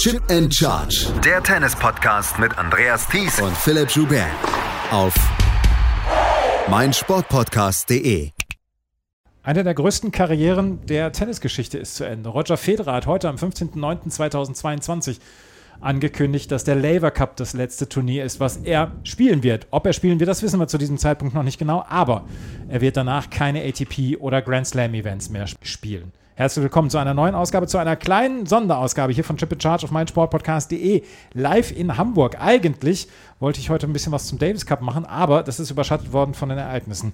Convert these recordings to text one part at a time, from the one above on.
Chip and Charge. Der Tennis-Podcast mit Andreas Thies und Philipp Joubert. Auf meinsportpodcast.de. Eine der größten Karrieren der Tennisgeschichte ist zu Ende. Roger Federer hat heute am 15.09.2022 angekündigt, dass der Laver Cup das letzte Turnier ist, was er spielen wird. Ob er spielen wird, das wissen wir zu diesem Zeitpunkt noch nicht genau, aber er wird danach keine ATP oder Grand Slam Events mehr spielen. Herzlich willkommen zu einer neuen Ausgabe, zu einer kleinen Sonderausgabe hier von Chip Charge auf meinsportpodcast.de live in Hamburg. Eigentlich wollte ich heute ein bisschen was zum Davis Cup machen, aber das ist überschattet worden von den Ereignissen.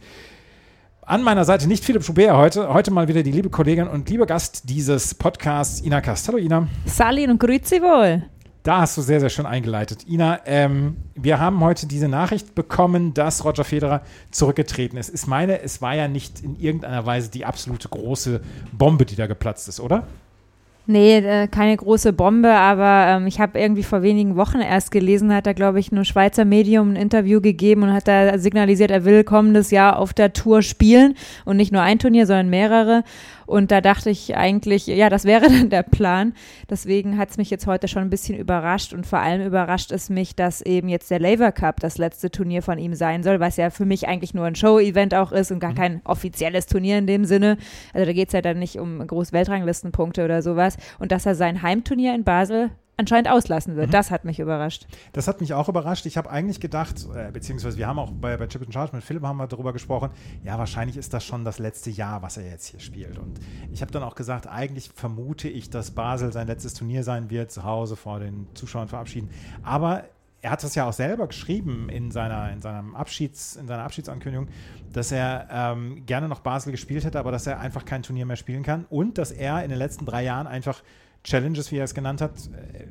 An meiner Seite nicht Philipp Schubert heute, heute mal wieder die liebe Kollegin und liebe Gast dieses Podcasts, Ina Kast. Hallo Ina. Sali und grüezi wohl. Da hast du sehr, sehr schön eingeleitet. Ina, ähm, wir haben heute diese Nachricht bekommen, dass Roger Federer zurückgetreten ist. Ich meine, es war ja nicht in irgendeiner Weise die absolute große Bombe, die da geplatzt ist, oder? Nee, äh, keine große Bombe, aber ähm, ich habe irgendwie vor wenigen Wochen erst gelesen, hat er, glaube ich, nur Schweizer Medium ein Interview gegeben und hat da signalisiert, er will kommendes Jahr auf der Tour spielen und nicht nur ein Turnier, sondern mehrere. Und da dachte ich eigentlich, ja, das wäre dann der Plan. Deswegen hat es mich jetzt heute schon ein bisschen überrascht und vor allem überrascht es mich, dass eben jetzt der Laver Cup das letzte Turnier von ihm sein soll, was ja für mich eigentlich nur ein Show-Event auch ist und gar mhm. kein offizielles Turnier in dem Sinne. Also da geht es ja dann nicht um groß Weltranglistenpunkte oder sowas. Und dass er sein Heimturnier in Basel anscheinend auslassen wird. Mhm. Das hat mich überrascht. Das hat mich auch überrascht. Ich habe eigentlich gedacht, äh, beziehungsweise wir haben auch bei, bei Chip and Charge mit Philipp haben wir darüber gesprochen, ja, wahrscheinlich ist das schon das letzte Jahr, was er jetzt hier spielt. Und ich habe dann auch gesagt, eigentlich vermute ich, dass Basel sein letztes Turnier sein wird, zu Hause vor den Zuschauern verabschieden. Aber er hat das ja auch selber geschrieben in seiner, in seinem Abschieds, in seiner Abschiedsankündigung, dass er ähm, gerne noch Basel gespielt hätte, aber dass er einfach kein Turnier mehr spielen kann und dass er in den letzten drei Jahren einfach Challenges, wie er es genannt hat, äh,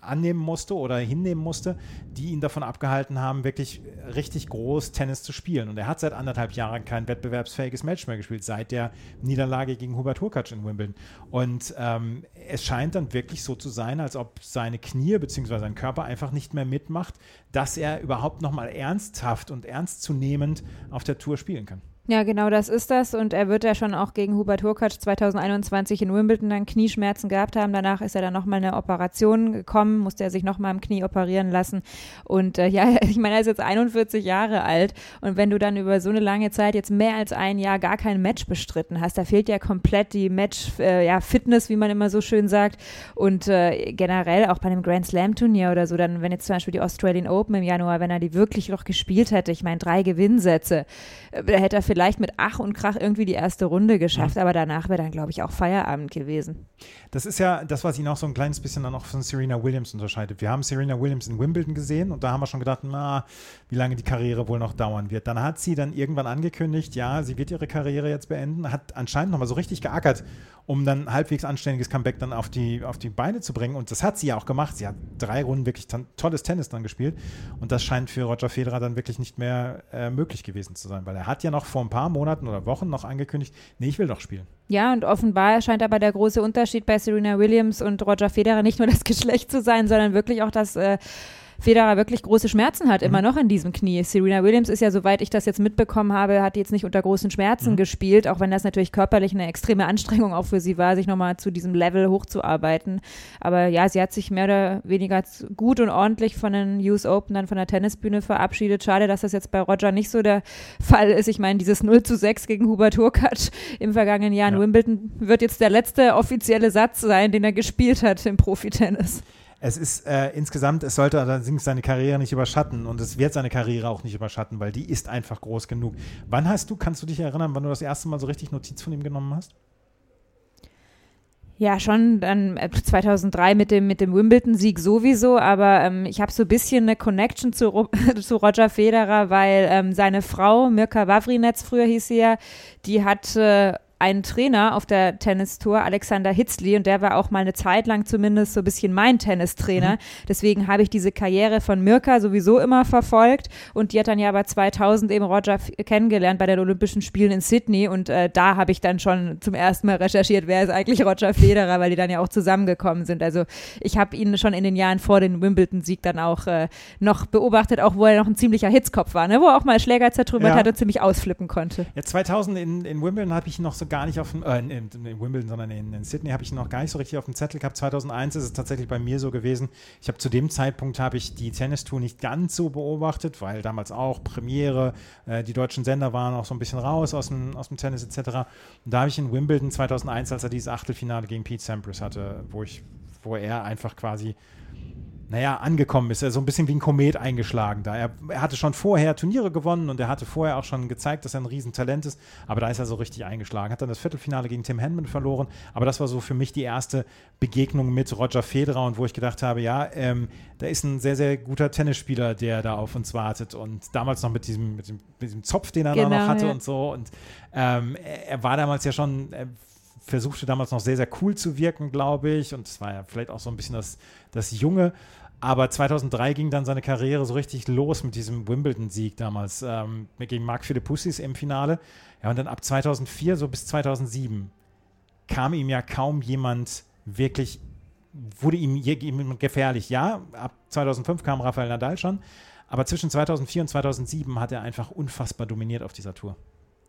annehmen musste oder hinnehmen musste, die ihn davon abgehalten haben, wirklich richtig groß Tennis zu spielen. Und er hat seit anderthalb Jahren kein wettbewerbsfähiges Match mehr gespielt, seit der Niederlage gegen Hubert Hurkacz in Wimbledon. Und ähm, es scheint dann wirklich so zu sein, als ob seine Knie bzw. sein Körper einfach nicht mehr mitmacht, dass er überhaupt nochmal ernsthaft und ernstzunehmend auf der Tour spielen kann. Ja, genau das ist das. Und er wird ja schon auch gegen Hubert Hurkacz 2021 in Wimbledon dann Knieschmerzen gehabt haben. Danach ist er dann nochmal eine Operation gekommen, musste er sich nochmal im Knie operieren lassen. Und äh, ja, ich meine, er ist jetzt 41 Jahre alt. Und wenn du dann über so eine lange Zeit jetzt mehr als ein Jahr gar kein Match bestritten hast, da fehlt ja komplett die Match-Fitness, äh, ja, wie man immer so schön sagt. Und äh, generell auch bei einem Grand Slam-Turnier oder so, dann, wenn jetzt zum Beispiel die Australian Open im Januar, wenn er die wirklich noch gespielt hätte, ich meine, drei Gewinnsätze, äh, da hätte er vielleicht vielleicht mit Ach und Krach irgendwie die erste Runde geschafft, ja. aber danach wäre dann, glaube ich, auch Feierabend gewesen. Das ist ja das, was ihn auch so ein kleines bisschen dann auch von Serena Williams unterscheidet. Wir haben Serena Williams in Wimbledon gesehen und da haben wir schon gedacht, na, wie lange die Karriere wohl noch dauern wird. Dann hat sie dann irgendwann angekündigt, ja, sie wird ihre Karriere jetzt beenden, hat anscheinend nochmal so richtig geackert, um dann halbwegs anständiges Comeback dann auf die, auf die Beine zu bringen. Und das hat sie ja auch gemacht. Sie hat drei Runden wirklich tolles Tennis dann gespielt. Und das scheint für Roger Federer dann wirklich nicht mehr äh, möglich gewesen zu sein, weil er hat ja noch vor ein paar Monaten oder Wochen noch angekündigt, nee, ich will doch spielen. Ja, und offenbar scheint aber der große Unterschied bei Serena Williams und Roger Federer nicht nur das Geschlecht zu sein, sondern wirklich auch das äh, Federer wirklich große Schmerzen hat, mhm. immer noch in diesem Knie. Serena Williams ist ja, soweit ich das jetzt mitbekommen habe, hat jetzt nicht unter großen Schmerzen mhm. gespielt, auch wenn das natürlich körperlich eine extreme Anstrengung auch für sie war, sich nochmal zu diesem Level hochzuarbeiten. Aber ja, sie hat sich mehr oder weniger gut und ordentlich von den US Open, dann von der Tennisbühne verabschiedet. Schade, dass das jetzt bei Roger nicht so der Fall ist. Ich meine, dieses 0 zu 6 gegen Hubert Hurkacz im vergangenen Jahr in ja. Wimbledon wird jetzt der letzte offizielle Satz sein, den er gespielt hat im Profitennis es ist äh, insgesamt, es sollte allerdings seine Karriere nicht überschatten und es wird seine Karriere auch nicht überschatten, weil die ist einfach groß genug. Wann hast du, kannst du dich erinnern, wann du das erste Mal so richtig Notiz von ihm genommen hast? Ja, schon dann 2003 äh, mit dem, mit dem Wimbledon-Sieg sowieso, aber ähm, ich habe so ein bisschen eine Connection zu, zu Roger Federer, weil ähm, seine Frau, Mirka Wawrinetz früher hieß sie ja, die hat äh, einen Trainer auf der Tennistour, Alexander Hitzli, und der war auch mal eine Zeit lang zumindest so ein bisschen mein Tennistrainer. Mhm. Deswegen habe ich diese Karriere von Mirka sowieso immer verfolgt und die hat dann ja aber 2000 eben Roger kennengelernt bei den Olympischen Spielen in Sydney und äh, da habe ich dann schon zum ersten Mal recherchiert, wer ist eigentlich Roger Federer, weil die dann ja auch zusammengekommen sind. Also ich habe ihn schon in den Jahren vor dem Wimbledon-Sieg dann auch äh, noch beobachtet, auch wo er noch ein ziemlicher Hitzkopf war, ne? wo er auch mal Schläger zertrümmert ja. hat und ziemlich ausflippen konnte. Ja, 2000 in, in Wimbledon habe ich noch so gar nicht auf dem, äh, in, in, Wimbledon, sondern in, in Sydney habe ich noch gar nicht so richtig auf dem Zettel gehabt. 2001 ist es tatsächlich bei mir so gewesen. Ich habe zu dem Zeitpunkt habe ich die Tennis-Tour nicht ganz so beobachtet, weil damals auch Premiere, äh, die deutschen Sender waren auch so ein bisschen raus aus dem, aus dem Tennis etc. Und da habe ich in Wimbledon 2001, als er dieses Achtelfinale gegen Pete Sampras hatte, wo ich, wo er einfach quasi naja, angekommen ist. Er so ein bisschen wie ein Komet eingeschlagen da. Er, er, hatte schon vorher Turniere gewonnen und er hatte vorher auch schon gezeigt, dass er ein Riesentalent ist, aber da ist er so richtig eingeschlagen. Hat dann das Viertelfinale gegen Tim Henman verloren, aber das war so für mich die erste Begegnung mit Roger Federer und wo ich gedacht habe, ja, ähm, da ist ein sehr, sehr guter Tennisspieler, der da auf uns wartet und damals noch mit diesem, mit dem, mit diesem Zopf, den er genau, noch hatte ja. und so und ähm, er, er, war damals ja schon, er versuchte damals noch sehr, sehr cool zu wirken, glaube ich und es war ja vielleicht auch so ein bisschen das, das Junge aber 2003 ging dann seine Karriere so richtig los mit diesem Wimbledon-Sieg damals ähm, gegen Mark Philippussis im Finale. Ja, und dann ab 2004 so bis 2007 kam ihm ja kaum jemand wirklich, wurde ihm jemand gefährlich. Ja, ab 2005 kam Rafael Nadal schon, aber zwischen 2004 und 2007 hat er einfach unfassbar dominiert auf dieser Tour.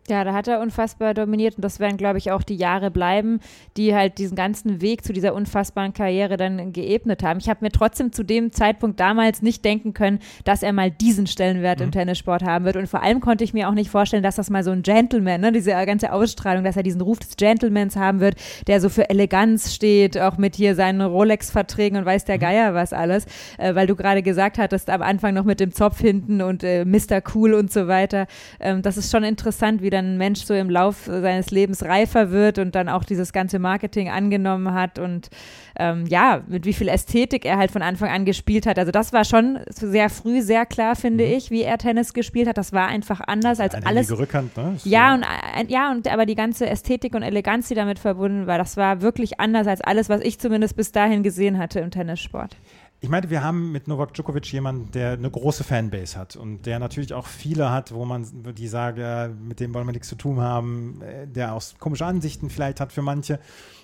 Ja, da hat er unfassbar dominiert und das werden, glaube ich, auch die Jahre bleiben, die halt diesen ganzen Weg zu dieser unfassbaren Karriere dann geebnet haben. Ich habe mir trotzdem zu dem Zeitpunkt damals nicht denken können, dass er mal diesen Stellenwert mhm. im Tennissport haben wird und vor allem konnte ich mir auch nicht vorstellen, dass das mal so ein Gentleman, ne, diese ganze Ausstrahlung, dass er diesen Ruf des Gentlemans haben wird, der so für Eleganz steht, auch mit hier seinen Rolex-Verträgen und weiß der mhm. Geier was alles, äh, weil du gerade gesagt hattest, am Anfang noch mit dem Zopf hinten und äh, Mr. Cool und so weiter. Ähm, das ist schon interessant, wie dann ein Mensch so im Lauf seines Lebens reifer wird und dann auch dieses ganze Marketing angenommen hat und ähm, ja, mit wie viel Ästhetik er halt von Anfang an gespielt hat. Also das war schon sehr früh sehr klar, finde mhm. ich, wie er Tennis gespielt hat. Das war einfach anders als Eine alles. Rückhand, ne? Ja, und äh, ja, und aber die ganze Ästhetik und Eleganz, die damit verbunden war, das war wirklich anders als alles, was ich zumindest bis dahin gesehen hatte im Tennissport. Ich meinte, wir haben mit Novak Djokovic jemanden, der eine große Fanbase hat und der natürlich auch viele hat, wo man die sage, mit dem wollen wir nichts zu tun haben, äh, der auch komische Ansichten vielleicht hat für manche.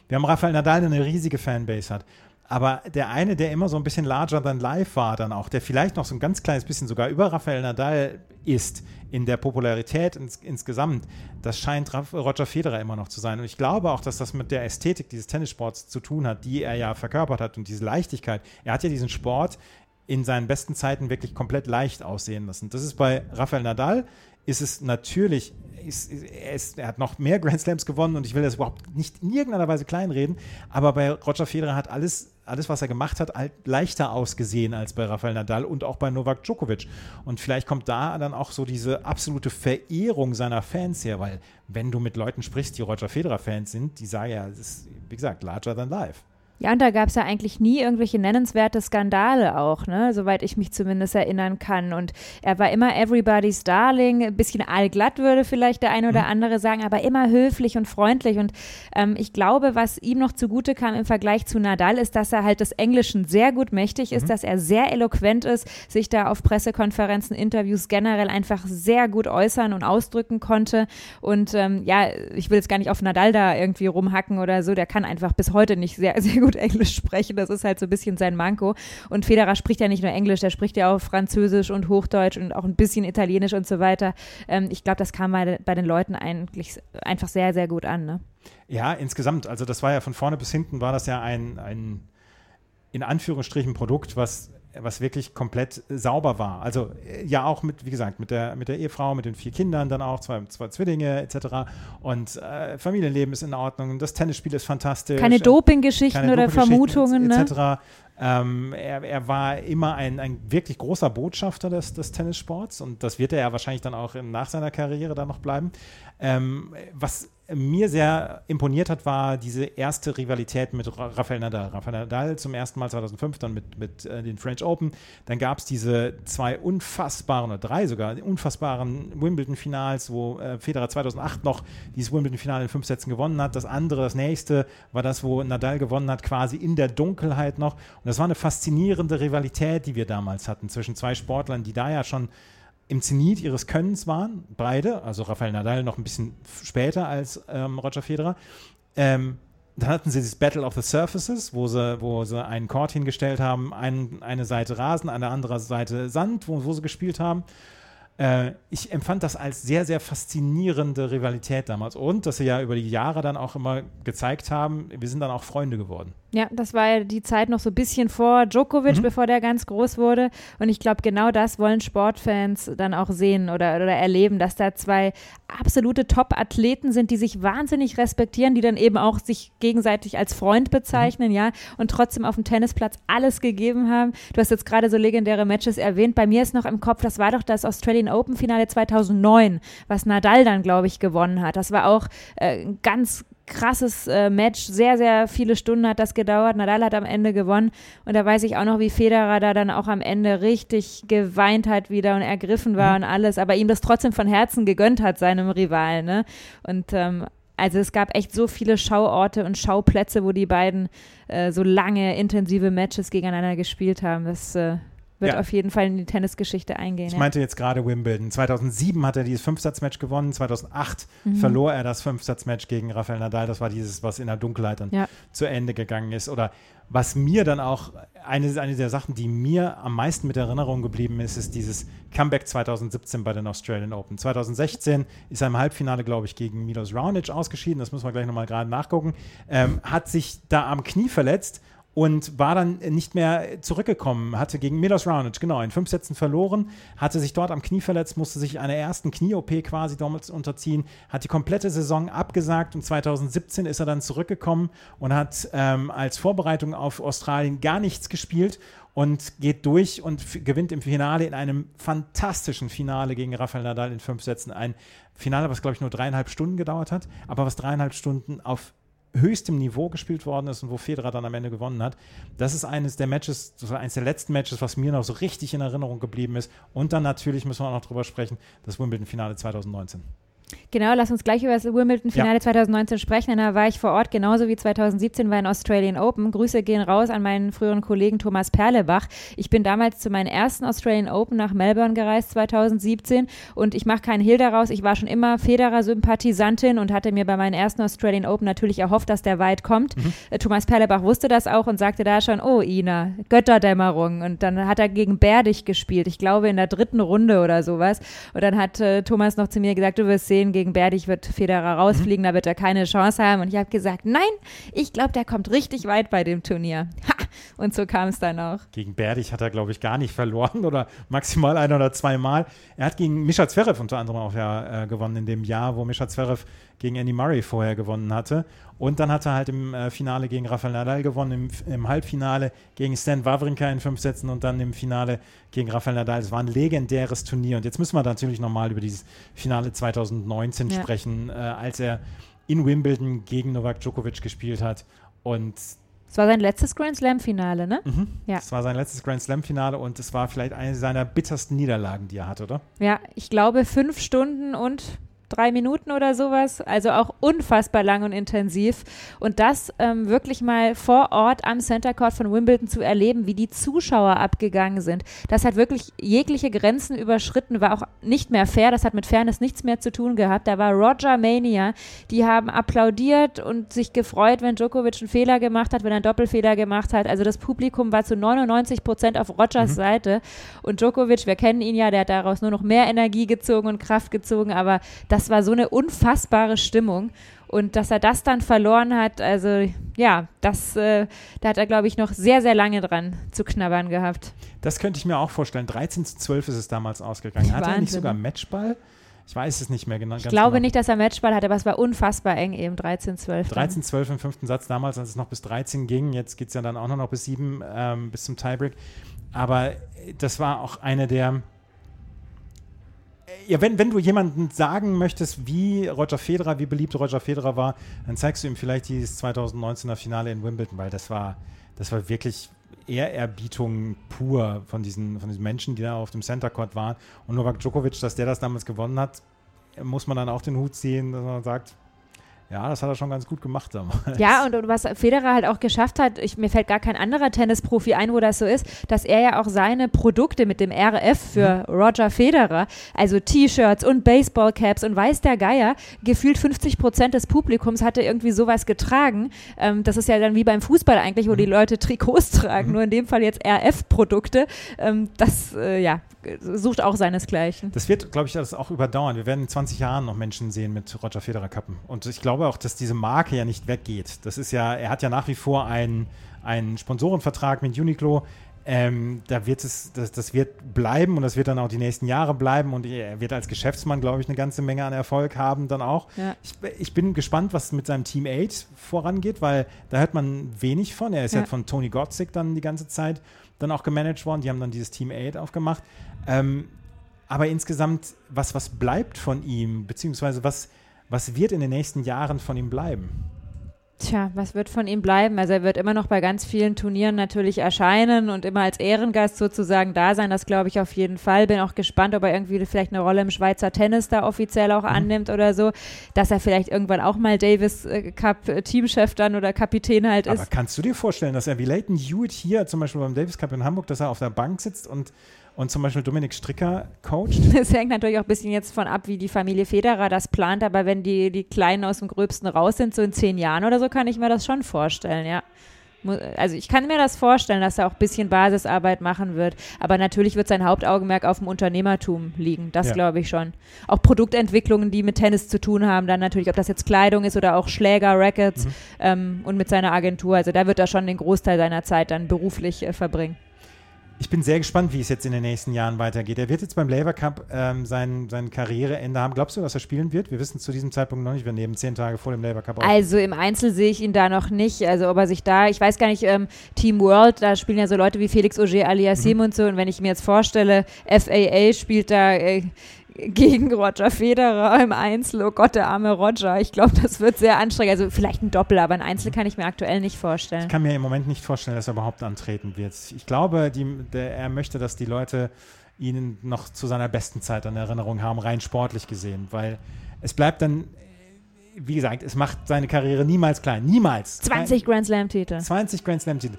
Wir haben Rafael Nadal, der eine riesige Fanbase hat. Aber der eine, der immer so ein bisschen larger than life war, dann auch, der vielleicht noch so ein ganz kleines bisschen sogar über Rafael Nadal ist in der Popularität ins, insgesamt, das scheint Roger Federer immer noch zu sein. Und ich glaube auch, dass das mit der Ästhetik dieses Tennissports zu tun hat, die er ja verkörpert hat und diese Leichtigkeit. Er hat ja diesen Sport in seinen besten Zeiten wirklich komplett leicht aussehen lassen. Das ist bei Rafael Nadal, ist es natürlich ist, er, ist, er, hat noch mehr Grand Slams gewonnen und ich will das überhaupt nicht in irgendeiner Weise kleinreden, aber bei Roger Federer hat alles, alles was er gemacht hat, leichter ausgesehen als bei Rafael Nadal und auch bei Novak Djokovic. Und vielleicht kommt da dann auch so diese absolute Verehrung seiner Fans her, weil wenn du mit Leuten sprichst, die Roger Federer-Fans sind, die sagen ja, es ist, wie gesagt, larger than life. Ja, und da gab es ja eigentlich nie irgendwelche nennenswerte Skandale auch, ne? Soweit ich mich zumindest erinnern kann. Und er war immer everybody's darling, ein bisschen allglatt würde vielleicht der eine oder mhm. andere sagen, aber immer höflich und freundlich. Und ähm, ich glaube, was ihm noch zugute kam im Vergleich zu Nadal, ist, dass er halt des Englischen sehr gut mächtig ist, mhm. dass er sehr eloquent ist, sich da auf Pressekonferenzen, Interviews generell einfach sehr gut äußern und ausdrücken konnte. Und ähm, ja, ich will jetzt gar nicht auf Nadal da irgendwie rumhacken oder so, der kann einfach bis heute nicht sehr, sehr gut gut Englisch sprechen. Das ist halt so ein bisschen sein Manko. Und Federer spricht ja nicht nur Englisch, der spricht ja auch Französisch und Hochdeutsch und auch ein bisschen Italienisch und so weiter. Ähm, ich glaube, das kam bei, bei den Leuten eigentlich einfach sehr, sehr gut an. Ne? Ja, insgesamt. Also das war ja von vorne bis hinten war das ja ein, ein in Anführungsstrichen Produkt, was was wirklich komplett sauber war. Also äh, ja auch mit, wie gesagt, mit der, mit der Ehefrau, mit den vier Kindern dann auch, zwei, zwei Zwillinge etc. Und äh, Familienleben ist in Ordnung, das Tennisspiel ist fantastisch. Keine Dopinggeschichten oder Vermutungen. Etc. Ne? Ähm, er, er, war immer ein, ein wirklich großer Botschafter des, des, Tennissports und das wird er ja wahrscheinlich dann auch nach seiner Karriere dann noch bleiben. Ähm, was mir sehr imponiert hat, war diese erste Rivalität mit Rafael Nadal. Rafael Nadal zum ersten Mal 2005 dann mit, mit äh, den French Open. Dann gab es diese zwei unfassbaren, oder drei sogar, unfassbaren Wimbledon-Finals, wo äh, Federer 2008 noch dieses Wimbledon-Finale in fünf Sätzen gewonnen hat. Das andere, das nächste, war das, wo Nadal gewonnen hat, quasi in der Dunkelheit noch. Und das war eine faszinierende Rivalität, die wir damals hatten zwischen zwei Sportlern, die da ja schon im Zenit ihres Könnens waren, beide, also Rafael Nadal noch ein bisschen später als ähm, Roger Federer. Ähm, dann hatten sie das Battle of the Surfaces, wo sie, wo sie einen Court hingestellt haben, ein, eine Seite Rasen, eine andere Seite Sand, wo, wo sie gespielt haben. Äh, ich empfand das als sehr, sehr faszinierende Rivalität damals. Und dass sie ja über die Jahre dann auch immer gezeigt haben, wir sind dann auch Freunde geworden. Ja, das war ja die Zeit noch so ein bisschen vor Djokovic, mhm. bevor der ganz groß wurde. Und ich glaube, genau das wollen Sportfans dann auch sehen oder, oder erleben, dass da zwei absolute Top-Athleten sind, die sich wahnsinnig respektieren, die dann eben auch sich gegenseitig als Freund bezeichnen, mhm. ja, und trotzdem auf dem Tennisplatz alles gegeben haben. Du hast jetzt gerade so legendäre Matches erwähnt. Bei mir ist noch im Kopf, das war doch das Australian Open Finale 2009, was Nadal dann, glaube ich, gewonnen hat. Das war auch äh, ein ganz krasses äh, Match. Sehr, sehr viele Stunden hat das gedauert. Nadal hat am Ende gewonnen. Und da weiß ich auch noch, wie Federer da dann auch am Ende richtig geweint hat wieder und ergriffen war mhm. und alles. Aber ihm das trotzdem von Herzen gegönnt hat, seinem Rivalen. Ne? Und ähm, also es gab echt so viele Schauorte und Schauplätze, wo die beiden äh, so lange, intensive Matches gegeneinander gespielt haben. Das äh, wird ja. auf jeden Fall in die Tennisgeschichte eingehen. Ich ja. meinte jetzt gerade Wimbledon. 2007 hat er dieses Fünfsatzmatch gewonnen, 2008 mhm. verlor er das Fünfsatzmatch gegen Rafael Nadal. Das war dieses, was in der Dunkelheit dann ja. zu Ende gegangen ist. Oder was mir dann auch, eine, eine der Sachen, die mir am meisten mit Erinnerung geblieben ist, ist dieses Comeback 2017 bei den Australian Open. 2016 ist er im Halbfinale, glaube ich, gegen Milos Raonic ausgeschieden. Das müssen wir gleich nochmal gerade nachgucken. Ähm, hat sich da am Knie verletzt und war dann nicht mehr zurückgekommen. Hatte gegen Milos Raonic, genau, in fünf Sätzen verloren, hatte sich dort am Knie verletzt, musste sich einer ersten Knie-OP quasi damals unterziehen, hat die komplette Saison abgesagt und 2017 ist er dann zurückgekommen und hat ähm, als Vorbereitung auf Australien gar nichts gespielt und geht durch und gewinnt im Finale in einem fantastischen Finale gegen Rafael Nadal in fünf Sätzen. Ein Finale, was glaube ich nur dreieinhalb Stunden gedauert hat, aber was dreieinhalb Stunden auf höchstem Niveau gespielt worden ist und wo Federer dann am Ende gewonnen hat. Das ist eines der Matches, das war eines der letzten Matches, was mir noch so richtig in Erinnerung geblieben ist. Und dann natürlich müssen wir auch noch drüber sprechen, das Wimbledon-Finale 2019. Genau, lass uns gleich über das Wimbledon-Finale ja. 2019 sprechen. Da war ich vor Ort, genauso wie 2017 bei den Australian Open. Grüße gehen raus an meinen früheren Kollegen Thomas Perlebach. Ich bin damals zu meinen ersten Australian Open nach Melbourne gereist, 2017. Und ich mache keinen Hehl daraus. Ich war schon immer Federer-Sympathisantin und hatte mir bei meinen ersten Australian Open natürlich erhofft, dass der weit kommt. Mhm. Äh, Thomas Perlebach wusste das auch und sagte da schon, oh Ina, Götterdämmerung. Und dann hat er gegen Berdich gespielt. Ich glaube in der dritten Runde oder sowas. Und dann hat äh, Thomas noch zu mir gesagt, du wirst sehen, sehen, gegen Berdich wird Federer rausfliegen, mhm. da wird er keine Chance haben. Und ich habe gesagt, nein, ich glaube, der kommt richtig weit bei dem Turnier. Ha! Und so kam es dann auch. Gegen Berdich hat er, glaube ich, gar nicht verloren oder maximal ein oder zweimal. Er hat gegen Mischa Zverev unter anderem auch ja äh, gewonnen in dem Jahr, wo Mischa Zverev gegen Andy Murray vorher gewonnen hatte. Und dann hat er halt im äh, Finale gegen Rafael Nadal gewonnen, im, im, Halbfinale gegen Stan Wawrinka in fünf Sätzen und dann im Finale gegen Rafael Nadal. Es war ein legendäres Turnier. Und jetzt müssen wir natürlich nochmal über dieses Finale 2019 ja. sprechen, äh, als er in Wimbledon gegen Novak Djokovic gespielt hat. Und es war sein letztes Grand Slam-Finale, ne? Mhm. Ja. Es war sein letztes Grand Slam-Finale und es war vielleicht eine seiner bittersten Niederlagen, die er hat, oder? Ja, ich glaube fünf Stunden und drei Minuten oder sowas. Also auch unfassbar lang und intensiv. Und das ähm, wirklich mal vor Ort am Center Court von Wimbledon zu erleben, wie die Zuschauer abgegangen sind. Das hat wirklich jegliche Grenzen überschritten, war auch nicht mehr fair. Das hat mit Fairness nichts mehr zu tun gehabt. Da war Roger Mania. Die haben applaudiert und sich gefreut, wenn Djokovic einen Fehler gemacht hat, wenn er einen Doppelfehler gemacht hat. Also das Publikum war zu 99 Prozent auf Rogers mhm. Seite. Und Djokovic, wir kennen ihn ja, der hat daraus nur noch mehr Energie gezogen und Kraft gezogen. Aber das das war so eine unfassbare Stimmung. Und dass er das dann verloren hat, also ja, das, äh, da hat er, glaube ich, noch sehr, sehr lange dran zu knabbern gehabt. Das könnte ich mir auch vorstellen. 13 zu 12 ist es damals ausgegangen. Hat er nicht sogar Matchball? Ich weiß es nicht mehr genau. Ich glaube genau. nicht, dass er Matchball hatte, aber es war unfassbar eng eben, 13, 12. 13, 12 im fünften Satz damals, als es noch bis 13 ging. Jetzt geht es ja dann auch noch bis 7, ähm, bis zum Tiebreak. Aber das war auch eine der ja, wenn, wenn du jemanden sagen möchtest, wie Roger Federer, wie beliebt Roger Federer war, dann zeigst du ihm vielleicht dieses 2019er Finale in Wimbledon, weil das war, das war wirklich Ehrerbietung pur von diesen, von diesen Menschen, die da auf dem Center Court waren. Und Novak Djokovic, dass der das damals gewonnen hat, muss man dann auch den Hut ziehen, dass man sagt, Ja, das hat er schon ganz gut gemacht damals. Ja, und, und was Federer halt auch geschafft hat, ich, mir fällt gar kein anderer Tennisprofi ein, wo das so ist, dass er ja auch seine Produkte mit dem RF für mhm. Roger Federer, also T-Shirts und Baseballcaps und weiß der Geier, gefühlt 50 Prozent des Publikums hatte irgendwie sowas getragen. Ähm, das ist ja dann wie beim Fußball eigentlich, wo mhm. die Leute Trikots tragen, mhm. nur in dem Fall jetzt RF-Produkte. Ähm, das, äh, ja, sucht auch seinesgleichen. Das wird, glaube ich, das auch überdauern. Wir werden in 20 Jahren noch Menschen sehen mit Roger Federer Kappen. Und ich glaube auch, dass diese Marke ja nicht weggeht. Das ist ja, er hat ja nach wie vor einen, einen Sponsorenvertrag mit Uniqlo. Ähm, da wird es, das, das wird bleiben und das wird dann auch die nächsten Jahre bleiben und er wird als Geschäftsmann, glaube ich, eine ganze Menge an Erfolg haben dann auch. Ja. Ich, ich, bin gespannt, was mit seinem Team 8 vorangeht, weil da hört man wenig von. Er ist ja, ja von Tony Gotzik dann die ganze Zeit dann auch gemanagt worden. Die haben dann dieses Team 8 aufgemacht. Ähm, aber insgesamt, was, was bleibt von ihm, beziehungsweise was, was wird in den nächsten Jahren von ihm bleiben? Tja, was wird von ihm bleiben? Also er wird immer noch bei ganz vielen Turnieren natürlich erscheinen und immer als Ehrengast sozusagen da sein. Das glaube ich auf jeden Fall. Bin auch gespannt, ob er irgendwie vielleicht eine Rolle im Schweizer Tennis da offiziell auch mhm. annimmt oder so. Dass er vielleicht irgendwann auch mal Davis äh, Cup äh, Teamchef dann oder Kapitän halt ist. Aber kannst du dir vorstellen, dass er wie Leighton Hewitt hier zum Beispiel beim Davis Cup in Hamburg, dass er auf der Bank sitzt und und zum Beispiel Dominik Stricker coacht? Das hängt natürlich auch ein bisschen jetzt von ab, wie die Familie Federer das plant, aber wenn die, die Kleinen aus dem Gröbsten raus sind, so in zehn Jahren oder so, kann ich mir das schon vorstellen, ja. Also ich kann mir das vorstellen, dass er auch ein bisschen Basisarbeit machen wird. Aber natürlich wird sein Hauptaugenmerk auf dem Unternehmertum liegen. Das ja. glaube ich schon. Auch Produktentwicklungen, die mit Tennis zu tun haben, dann natürlich, ob das jetzt Kleidung ist oder auch Schläger, Rackets mhm. ähm, und mit seiner Agentur. Also da wird er schon den Großteil seiner Zeit dann beruflich äh, verbringen ich bin sehr gespannt, wie es jetzt in den nächsten Jahren weitergeht. Er wird jetzt beim Labour Cup ähm, sein, sein Karriereende haben. Glaubst du, dass er spielen wird? Wir wissen zu diesem Zeitpunkt noch nicht. Wir nehmen zehn Tage vor dem Labour Cup auf. Also im Einzel sehe ich ihn da noch nicht. Also ob er sich da, ich weiß gar nicht, ähm, Team World, da spielen ja so Leute wie Felix Auger aliasim mhm. und so. Und wenn ich mir jetzt vorstelle, FAA spielt da äh, gegen Roger Federer im Einzel. Oh Gott, der arme Roger. Ich glaube, das wird sehr anstrengend. Also vielleicht ein Doppel, aber ein Einzel kann ich mir aktuell nicht vorstellen. Ich kann mir im Moment nicht vorstellen, dass er überhaupt antreten wird. Ich glaube, die, der, er möchte, dass die Leute ihn noch zu seiner besten Zeit in Erinnerung haben, rein sportlich gesehen, weil es bleibt dann wie gesagt, es macht seine Karriere niemals klein. Niemals. 20 Grand Slam-Titel. 20 Grand Slam-Titel.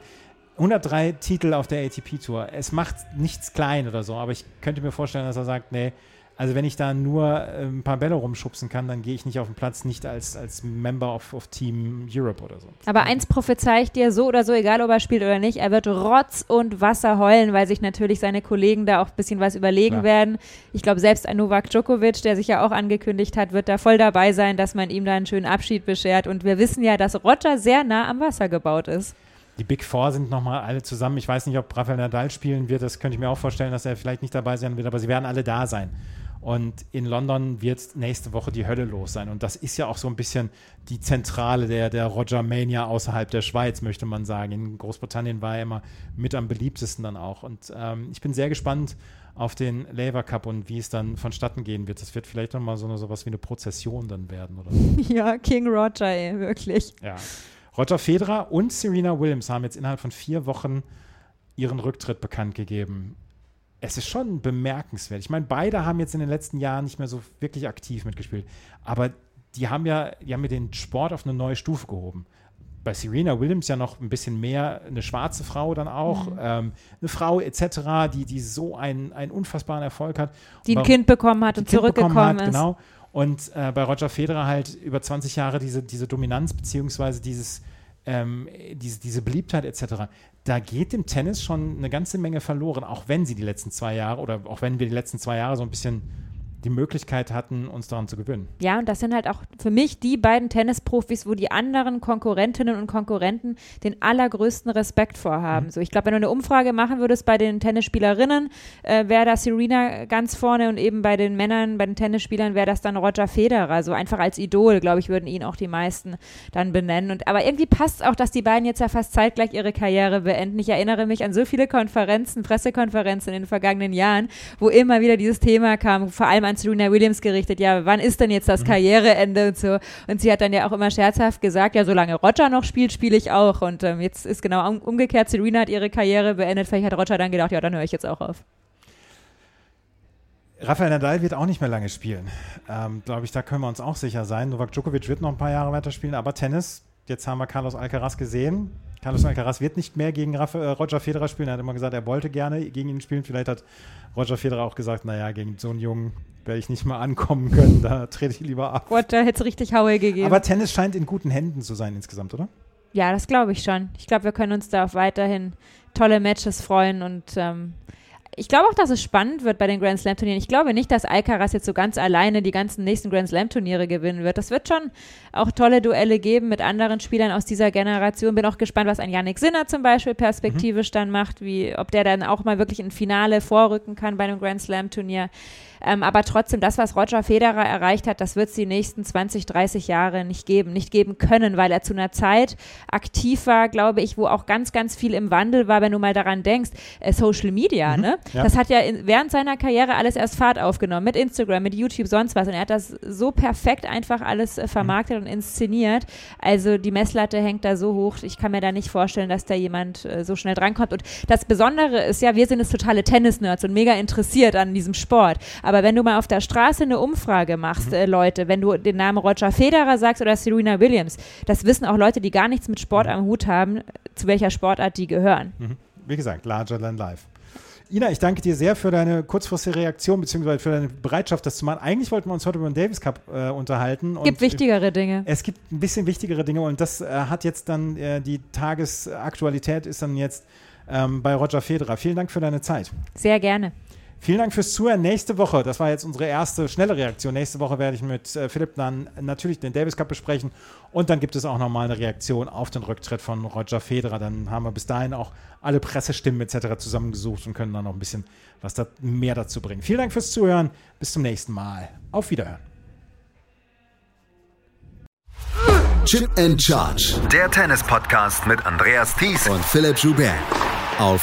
103 Titel auf der ATP-Tour. Es macht nichts klein oder so, aber ich könnte mir vorstellen, dass er sagt, nee, also wenn ich da nur äh, ein paar Bälle rumschubsen kann, dann gehe ich nicht auf den Platz, nicht als, als Member of, of Team Europe oder so. Aber eins prophezei ich dir so oder so, egal ob er spielt oder nicht, er wird Rotz und Wasser heulen, weil sich natürlich seine Kollegen da auch ein bisschen was überlegen Klar. werden. Ich glaube, selbst ein Novak Djokovic, der sich ja auch angekündigt hat, wird da voll dabei sein, dass man ihm da einen schönen Abschied beschert. Und wir wissen ja, dass Roger sehr nah am Wasser gebaut ist. Die Big Four sind nochmal alle zusammen. Ich weiß nicht, ob Rafael Nadal spielen wird. Das könnte ich mir auch vorstellen, dass er vielleicht nicht dabei sein wird, aber sie werden alle da sein. Und in London wird nächste Woche die Hölle los sein. Und das ist ja auch so ein bisschen die Zentrale der, der Roger Mania außerhalb der Schweiz, möchte man sagen. In Großbritannien war er immer mit am beliebtesten dann auch. Und ähm, ich bin sehr gespannt auf den Labour Cup und wie es dann vonstatten gehen wird. Das wird vielleicht nochmal so eine, sowas wie eine Prozession dann werden, oder? Ja, King Roger, ey, wirklich. Ja. Roger Federer und Serena Williams haben jetzt innerhalb von vier Wochen ihren Rücktritt bekannt gegeben es ist schon bemerkenswert. Ich meine, beide haben jetzt in den letzten Jahren nicht mehr so wirklich aktiv mitgespielt. Aber die haben ja, die haben ja den Sport auf eine neue Stufe gehoben. Bei Serena Williams ja noch ein bisschen mehr eine schwarze Frau dann auch, mhm. ähm, eine Frau etc., die, die so einen, einen unfassbaren Erfolg hat. Die ein Kind bekommen hat und zurückgekommen hat, ist. Genau. Und äh, bei Roger Federer halt über 20 Jahre diese, diese Dominanz beziehungsweise dieses, ähm, diese, diese Beliebtheit etc da geht dem Tennis schon eine ganze Menge verloren, auch wenn sie die letzten zwei Jahre oder auch wenn wir die letzten zwei Jahre so ein bisschen die Möglichkeit hatten, uns daran zu gewöhnen. Ja, und das sind halt auch für mich die beiden Tennisprofis, wo die anderen Konkurrentinnen und Konkurrenten den allergrößten Respekt vorhaben. Mhm. So, ich glaube, wenn du eine Umfrage machen würdest bei den Tennisspielerinnen, äh, wäre da Serena ganz vorne und eben bei den Männern, bei den Tennisspielern wäre das dann Roger Federer. So einfach als Idol, glaube ich, würden ihn auch die meisten dann benennen. Und aber irgendwie passt auch, dass die beiden jetzt ja fast zeitgleich ihre Karriere beenden. Ich erinnere mich an so viele Konferenzen, Pressekonferenzen in den vergangenen Jahren, wo immer wieder dieses Thema kam, vor allem an Serena Williams gerichtet, ja, wann ist denn jetzt das mhm. Karriereende und so. Und sie hat dann ja auch immer scherzhaft gesagt, ja, solange Roger noch spielt, spiele ich auch. Und ähm, jetzt ist genau um, umgekehrt, Serena hat ihre Karriere beendet. Vielleicht hat Roger dann gedacht, ja, dann höre ich jetzt auch auf. Rafael Nadal wird auch nicht mehr lange spielen. Ähm, Glaube ich, da können wir uns auch sicher sein. Novak Djokovic wird noch ein paar Jahre weiter spielen, aber Tennis, jetzt haben wir Carlos Alcaraz gesehen. Carlos Alcaraz wird nicht mehr gegen äh, Roger Federer spielen. Er hat immer gesagt, er wollte gerne gegen ihn spielen. Vielleicht hat Roger Federer auch gesagt, naja, gegen so einen Jungen werde ich nicht mal ankommen können. Da trete ich lieber ab. Roger hätte es richtig Haue gegeben. Aber Tennis scheint in guten Händen zu sein insgesamt, oder? Ja, das glaube ich schon. Ich glaube, wir können uns da auf weiterhin tolle Matches freuen und ähm, ich glaube auch, dass es spannend wird bei den Grand Slam Turnieren. Ich glaube nicht, dass Alcaraz jetzt so ganz alleine die ganzen nächsten Grand Slam Turniere gewinnen wird. Das wird schon auch tolle Duelle geben mit anderen Spielern aus dieser Generation. Bin auch gespannt, was ein Yannick Sinner zum Beispiel perspektivisch mhm. dann macht, wie ob der dann auch mal wirklich ein Finale vorrücken kann bei einem Grand Slam Turnier. Ähm, aber trotzdem, das, was Roger Federer erreicht hat, das wird es die nächsten 20, 30 Jahre nicht geben, nicht geben können, weil er zu einer Zeit aktiv war, glaube ich, wo auch ganz, ganz viel im Wandel war, wenn du mal daran denkst, äh, Social Media, mhm, ne? Ja. Das hat ja in, während seiner Karriere alles erst Fahrt aufgenommen, mit Instagram, mit YouTube, sonst was. Und er hat das so perfekt einfach alles äh, vermarktet mhm. und inszeniert. Also die Messlatte hängt da so hoch, ich kann mir da nicht vorstellen, dass da jemand äh, so schnell drankommt. Und das Besondere ist ja, wir sind es totale Tennis-Nerds und mega interessiert an diesem Sport. Aber wenn du mal auf der Straße eine Umfrage machst, mhm. äh, Leute, wenn du den Namen Roger Federer sagst oder Serena Williams, das wissen auch Leute, die gar nichts mit Sport mhm. am Hut haben, zu welcher Sportart die gehören. Mhm. Wie gesagt, larger than life. Ina, ich danke dir sehr für deine kurzfristige Reaktion bzw. für deine Bereitschaft, das zu machen. Eigentlich wollten wir uns heute über den Davis Cup äh, unterhalten. Es gibt wichtigere Dinge. Es gibt ein bisschen wichtigere Dinge und das äh, hat jetzt dann äh, die Tagesaktualität ist dann jetzt ähm, bei Roger Federer. Vielen Dank für deine Zeit. Sehr gerne. Vielen Dank fürs Zuhören. Nächste Woche, das war jetzt unsere erste schnelle Reaktion. Nächste Woche werde ich mit äh, Philipp dann natürlich den Davis Cup besprechen und dann gibt es auch nochmal eine Reaktion auf den Rücktritt von Roger Federer. Dann haben wir bis dahin auch alle Pressestimmen etc. zusammengesucht und können dann noch ein bisschen was da mehr dazu bringen. Vielen Dank fürs Zuhören. Bis zum nächsten Mal. Auf Wiederhören. Chip and Charge. Der Tennis-Podcast mit Andreas Thies und Philipp Joubert. Auf